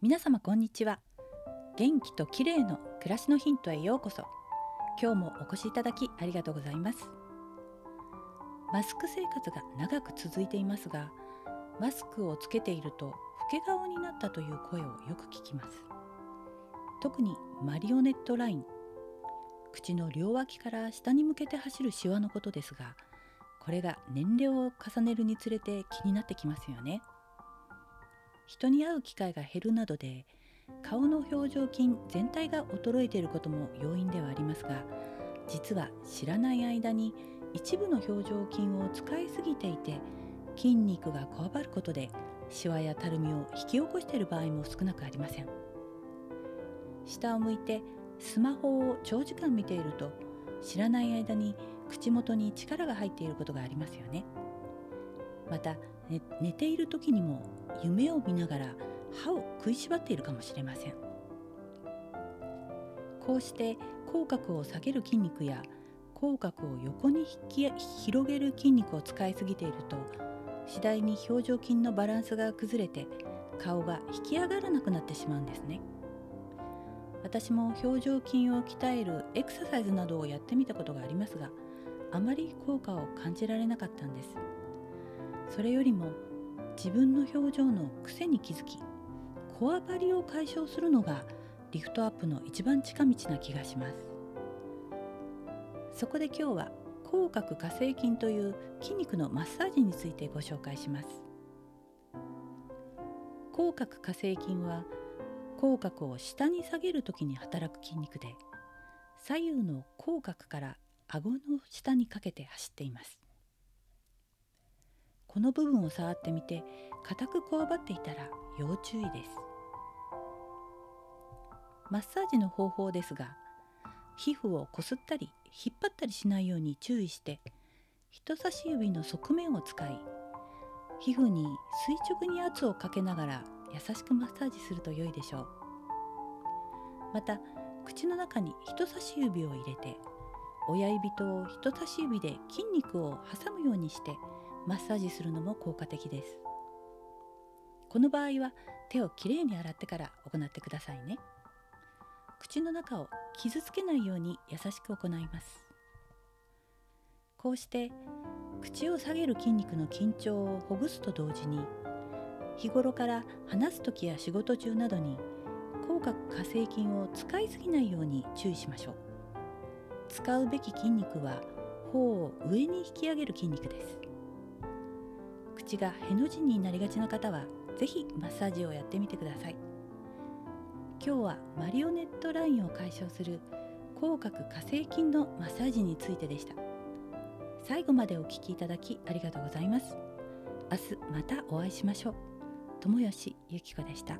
皆様こんにちは。元気と綺麗の暮らしのヒントへようこそ。今日もお越しいただきありがとうございます。マスク生活が長く続いていますがマスクをつけていると老け顔になったという声をよく聞きます。特にマリオネットライン。口の両脇から下に向けて走るシワのことですがこれが年齢を重ねるにつれて気になってきますよね。人に会う機会が減るなどで顔の表情筋全体が衰えていることも要因ではありますが実は知らない間に一部の表情筋を使いすぎていて筋肉がこわばることでシワやたるみを引き起こしている場合も少なくありません。下を向いてスマホを長時間見ていると知らない間に口元に力が入っていることがありますよね。また、ね、寝ている時にも夢を見ながら歯を食いしばっているかもしれません。こうして口角を下げる筋肉や口角を横に引き広げる筋肉を使いすぎていると次第に表情筋のバランスが崩れて顔が引き上がらなくなってしまうんですね。私も表情筋を鍛えるエクササイズなどをやってみたことがありますがあまり効果を感じられなかったんです。それよりも自分の表情の癖に気づきこわばりを解消するのがリフトアップの一番近道な気がします。そこで今日は口角下成筋という筋肉のマッサージについてご紹介します。口角下成筋は口角を下に下げる時に働く筋肉で左右の口角から顎の下にかけて走っています。この部分を触ってみて硬くこわばっていたら要注意です。マッサージの方法ですが皮膚をこすったり引っ張ったりしないように注意して人差し指の側面を使い皮膚に垂直に圧をかけながら優しくマッサージすると良いでしょう。また口の中に人差し指を入れて親指と人差し指で筋肉を挟むようにしてマッサージするのも効果的です。この場合は手をきれいに洗ってから行ってくださいね。口の中を傷つけないように優しく行います。こうして口を下げる筋肉の緊張をほぐすと同時に日頃から話す時や仕事中などに口角下成筋を使いすぎないように注意しましょう。使うべき筋肉は頬を上に引き上げる筋肉です。口がへの字になりがちな方は是非マッサージをやってみてください。今日はマリオネットラインを解消する口角下成筋のマッサージについてでした。最後までお聴きいただきありがとうございます。明日またお会いしましょう。友吉ゆき子でした。